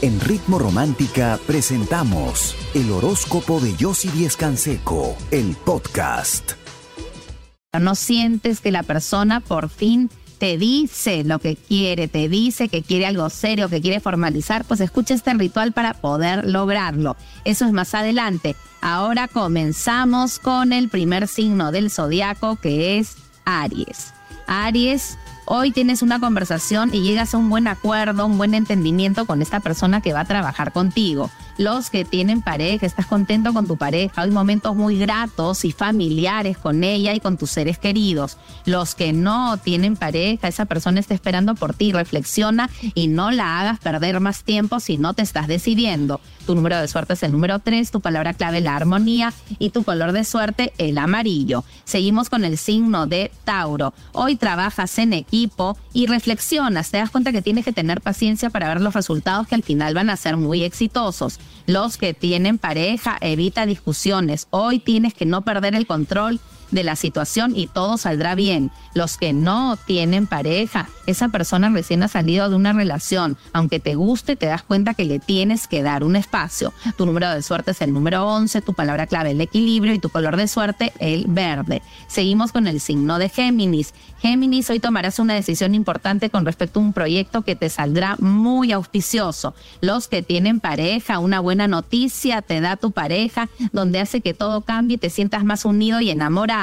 En Ritmo Romántica presentamos el horóscopo de Yossi Díez Canseco, el podcast. No sientes que la persona por fin te dice lo que quiere, te dice que quiere algo serio, que quiere formalizar, pues escucha este ritual para poder lograrlo. Eso es más adelante. Ahora comenzamos con el primer signo del zodiaco que es Aries. Aries hoy tienes una conversación y llegas a un buen acuerdo, un buen entendimiento con esta persona que va a trabajar contigo. Los que tienen pareja, estás contento con tu pareja, hay momentos muy gratos y familiares con ella y con tus seres queridos. Los que no tienen pareja, esa persona está esperando por ti, reflexiona y no la hagas perder más tiempo si no te estás decidiendo. Tu número de suerte es el número 3, tu palabra clave la armonía y tu color de suerte el amarillo. Seguimos con el signo de Tauro. Hoy trabajas en equipo y reflexionas, te das cuenta que tienes que tener paciencia para ver los resultados que al final van a ser muy exitosos. Los que tienen pareja, evita discusiones. Hoy tienes que no perder el control de la situación y todo saldrá bien. Los que no tienen pareja, esa persona recién ha salido de una relación, aunque te guste, te das cuenta que le tienes que dar un espacio. Tu número de suerte es el número 11, tu palabra clave el equilibrio y tu color de suerte el verde. Seguimos con el signo de Géminis. Géminis, hoy tomarás una decisión importante con respecto a un proyecto que te saldrá muy auspicioso. Los que tienen pareja, una buena noticia te da tu pareja, donde hace que todo cambie te sientas más unido y enamorado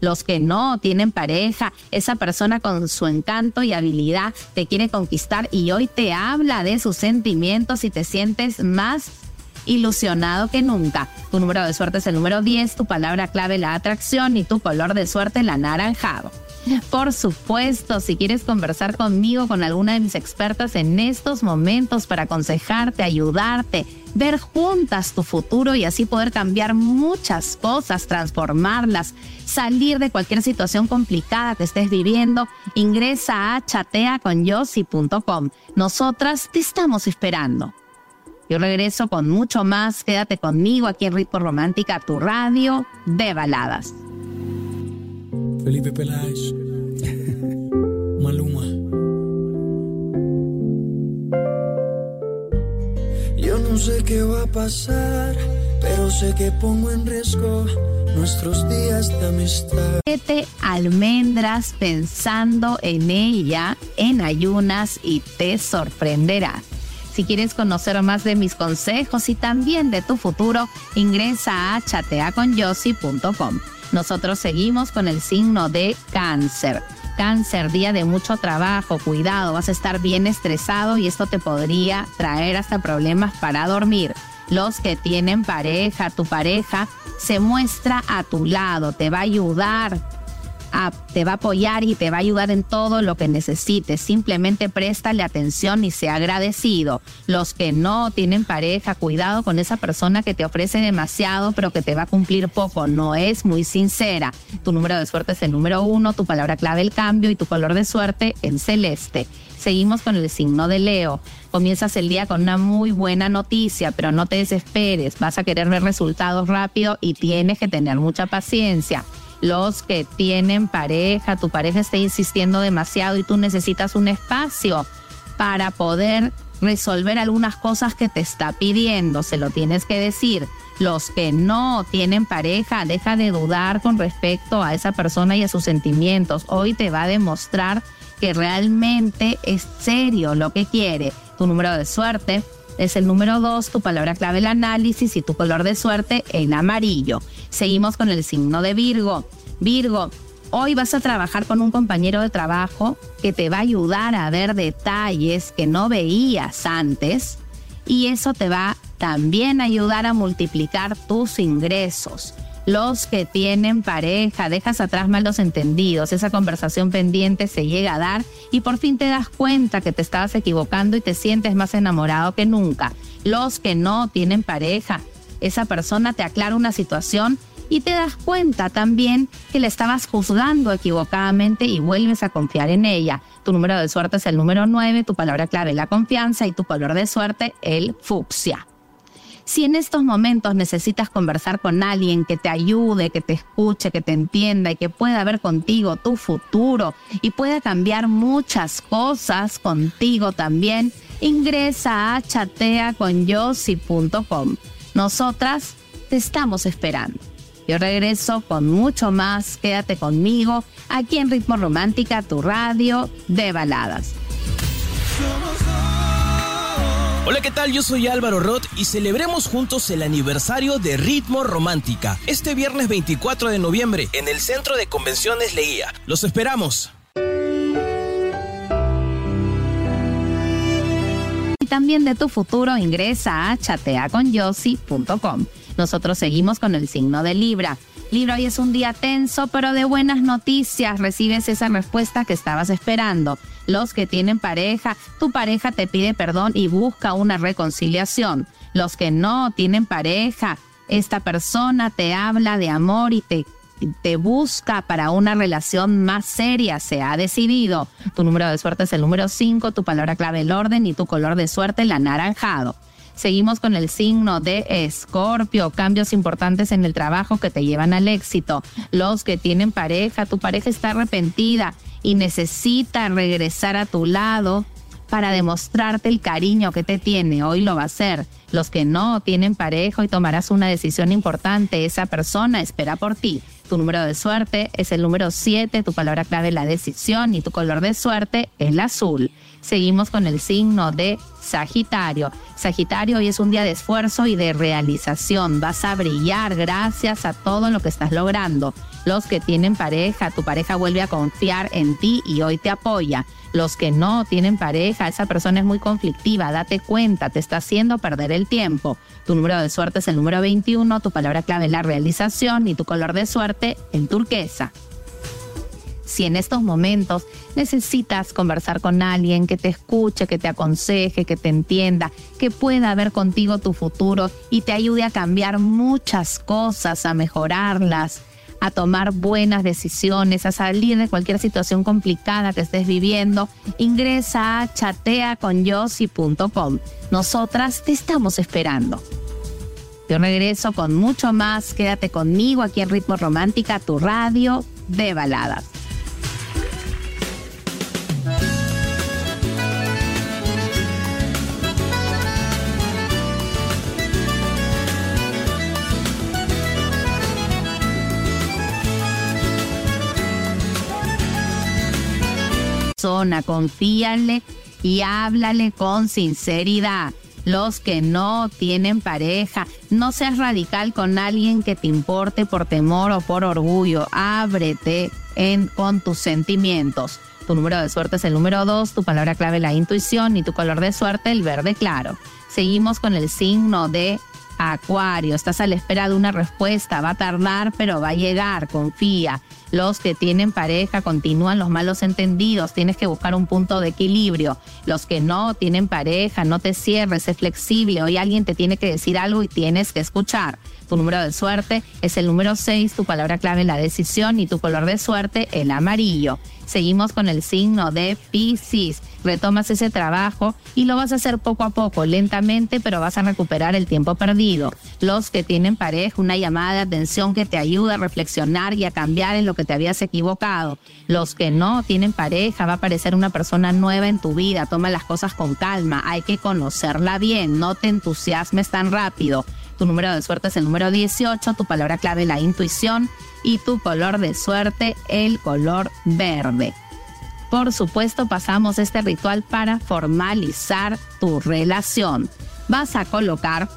los que no tienen pareja, esa persona con su encanto y habilidad te quiere conquistar y hoy te habla de sus sentimientos y te sientes más ilusionado que nunca. Tu número de suerte es el número 10, tu palabra clave la atracción y tu color de suerte el anaranjado. Por supuesto, si quieres conversar conmigo, con alguna de mis expertas en estos momentos para aconsejarte, ayudarte, ver juntas tu futuro y así poder cambiar muchas cosas, transformarlas, salir de cualquier situación complicada que estés viviendo, ingresa a chateaconyossi.com. Nosotras te estamos esperando. Yo regreso con mucho más. Quédate conmigo aquí en Ritmo Romántica, tu radio de baladas. Felipe Peláez. Maluma. Yo no sé qué va a pasar, pero sé que pongo en riesgo nuestros días de amistad. Siete almendras pensando en ella en ayunas y te sorprenderás. Si quieres conocer más de mis consejos y también de tu futuro, ingresa a chateaconyossi.com. Nosotros seguimos con el signo de cáncer. Cáncer, día de mucho trabajo, cuidado, vas a estar bien estresado y esto te podría traer hasta problemas para dormir. Los que tienen pareja, tu pareja se muestra a tu lado, te va a ayudar te va a apoyar y te va a ayudar en todo lo que necesites. Simplemente préstale atención y sea agradecido. Los que no tienen pareja, cuidado con esa persona que te ofrece demasiado pero que te va a cumplir poco. No es muy sincera. Tu número de suerte es el número uno, tu palabra clave el cambio y tu color de suerte el celeste. Seguimos con el signo de Leo. Comienzas el día con una muy buena noticia, pero no te desesperes. Vas a querer ver resultados rápido y tienes que tener mucha paciencia los que tienen pareja, tu pareja está insistiendo demasiado y tú necesitas un espacio para poder resolver algunas cosas que te está pidiendo, se lo tienes que decir. Los que no tienen pareja, deja de dudar con respecto a esa persona y a sus sentimientos. Hoy te va a demostrar que realmente es serio lo que quiere. Tu número de suerte es el número 2, tu palabra clave el análisis y tu color de suerte el amarillo. Seguimos con el signo de Virgo. Virgo, hoy vas a trabajar con un compañero de trabajo que te va a ayudar a ver detalles que no veías antes y eso te va también a ayudar a multiplicar tus ingresos los que tienen pareja, dejas atrás malos entendidos, esa conversación pendiente se llega a dar y por fin te das cuenta que te estabas equivocando y te sientes más enamorado que nunca. Los que no tienen pareja, esa persona te aclara una situación y te das cuenta también que le estabas juzgando equivocadamente y vuelves a confiar en ella. Tu número de suerte es el número 9, tu palabra clave la confianza y tu color de suerte el fucsia. Si en estos momentos necesitas conversar con alguien que te ayude, que te escuche, que te entienda y que pueda ver contigo tu futuro y pueda cambiar muchas cosas contigo también, ingresa a chateaconyossi.com. Nosotras te estamos esperando. Yo regreso con mucho más. Quédate conmigo aquí en Ritmo Romántica, tu radio de baladas. Hola, ¿qué tal? Yo soy Álvaro Roth y celebremos juntos el aniversario de Ritmo Romántica este viernes 24 de noviembre en el Centro de Convenciones Leía. Los esperamos. Y también de tu futuro ingresa a chateaconyossi.com. Nosotros seguimos con el signo de Libra. Libra, hoy es un día tenso, pero de buenas noticias. Recibes esa respuesta que estabas esperando. Los que tienen pareja, tu pareja te pide perdón y busca una reconciliación. Los que no tienen pareja, esta persona te habla de amor y te te busca para una relación más seria, se ha decidido. Tu número de suerte es el número 5, tu palabra clave el orden y tu color de suerte el anaranjado. Seguimos con el signo de Escorpio, cambios importantes en el trabajo que te llevan al éxito. Los que tienen pareja, tu pareja está arrepentida y necesita regresar a tu lado para demostrarte el cariño que te tiene. Hoy lo va a hacer. Los que no tienen pareja y tomarás una decisión importante, esa persona espera por ti. Tu número de suerte es el número 7, tu palabra clave la decisión y tu color de suerte el azul. Seguimos con el signo de Sagitario. Sagitario, hoy es un día de esfuerzo y de realización. Vas a brillar gracias a todo lo que estás logrando. Los que tienen pareja, tu pareja vuelve a confiar en ti y hoy te apoya. Los que no tienen pareja, esa persona es muy conflictiva, date cuenta, te está haciendo perder el tiempo. Tu número de suerte es el número 21, tu palabra clave es la realización y tu color de suerte el turquesa. Si en estos momentos necesitas conversar con alguien que te escuche, que te aconseje, que te entienda, que pueda ver contigo tu futuro y te ayude a cambiar muchas cosas, a mejorarlas, a tomar buenas decisiones, a salir de cualquier situación complicada que estés viviendo, ingresa a chateaconyossi.com. Nosotras te estamos esperando. Yo regreso con mucho más. Quédate conmigo aquí en Ritmo Romántica, tu radio de baladas. Confíale y háblale con sinceridad. Los que no tienen pareja, no seas radical con alguien que te importe por temor o por orgullo. Ábrete en, con tus sentimientos. Tu número de suerte es el número 2, tu palabra clave la intuición y tu color de suerte el verde claro. Seguimos con el signo de Acuario, estás a la espera de una respuesta, va a tardar, pero va a llegar, confía. Los que tienen pareja continúan los malos entendidos, tienes que buscar un punto de equilibrio. Los que no tienen pareja, no te cierres, sé flexible. Hoy alguien te tiene que decir algo y tienes que escuchar. Tu número de suerte es el número 6, tu palabra clave la decisión y tu color de suerte el amarillo. Seguimos con el signo de Pisces. Retomas ese trabajo y lo vas a hacer poco a poco, lentamente, pero vas a recuperar el tiempo perdido. Los que tienen pareja, una llamada de atención que te ayuda a reflexionar y a cambiar en lo que te habías equivocado. Los que no tienen pareja, va a aparecer una persona nueva en tu vida. Toma las cosas con calma, hay que conocerla bien, no te entusiasmes tan rápido. Tu número de suerte es el número 18, tu palabra clave la intuición y tu color de suerte el color verde. Por supuesto, pasamos este ritual para formalizar tu relación. Vas a colocar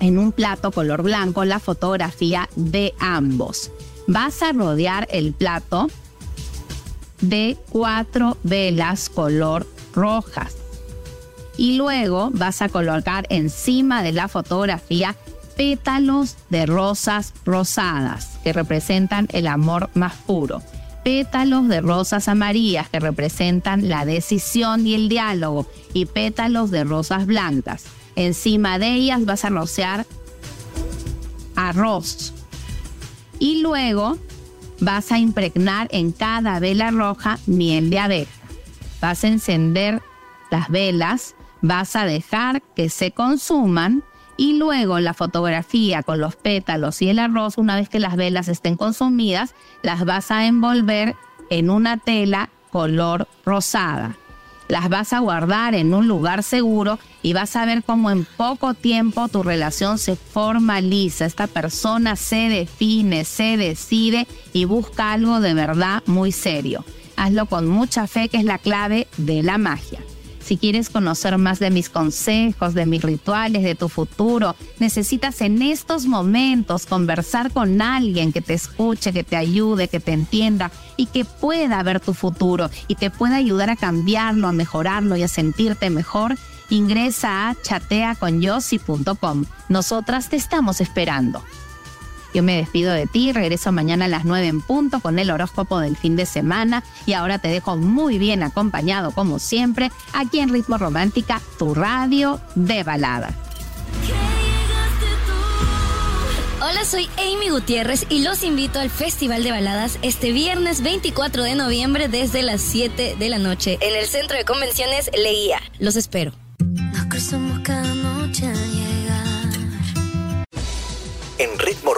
en un plato color blanco la fotografía de ambos. Vas a rodear el plato de cuatro velas color rojas y luego vas a colocar encima de la fotografía pétalos de rosas rosadas que representan el amor más puro, pétalos de rosas amarillas que representan la decisión y el diálogo y pétalos de rosas blancas. Encima de ellas vas a rociar arroz y luego vas a impregnar en cada vela roja miel de abeja. Vas a encender las velas vas a dejar que se consuman y luego la fotografía con los pétalos y el arroz, una vez que las velas estén consumidas, las vas a envolver en una tela color rosada. las vas a guardar en un lugar seguro y vas a ver cómo en poco tiempo tu relación se formaliza. Esta persona se define, se decide y busca algo de verdad muy serio. Hazlo con mucha fe, que es la clave de la magia. Si quieres conocer más de mis consejos, de mis rituales, de tu futuro, necesitas en estos momentos conversar con alguien que te escuche, que te ayude, que te entienda y que pueda ver tu futuro y te pueda ayudar a cambiarlo, a mejorarlo y a sentirte mejor. Ingresa a chateaconyossi.com. Nosotras te estamos esperando. Yo me despido de ti, regreso mañana a las 9 en punto con el horóscopo del fin de semana y ahora te dejo muy bien acompañado como siempre aquí en Ritmo Romántica, tu radio de balada. Hola, soy Amy Gutiérrez y los invito al Festival de Baladas este viernes 24 de noviembre desde las 7 de la noche en el Centro de Convenciones Leía. Los espero. En Ritmo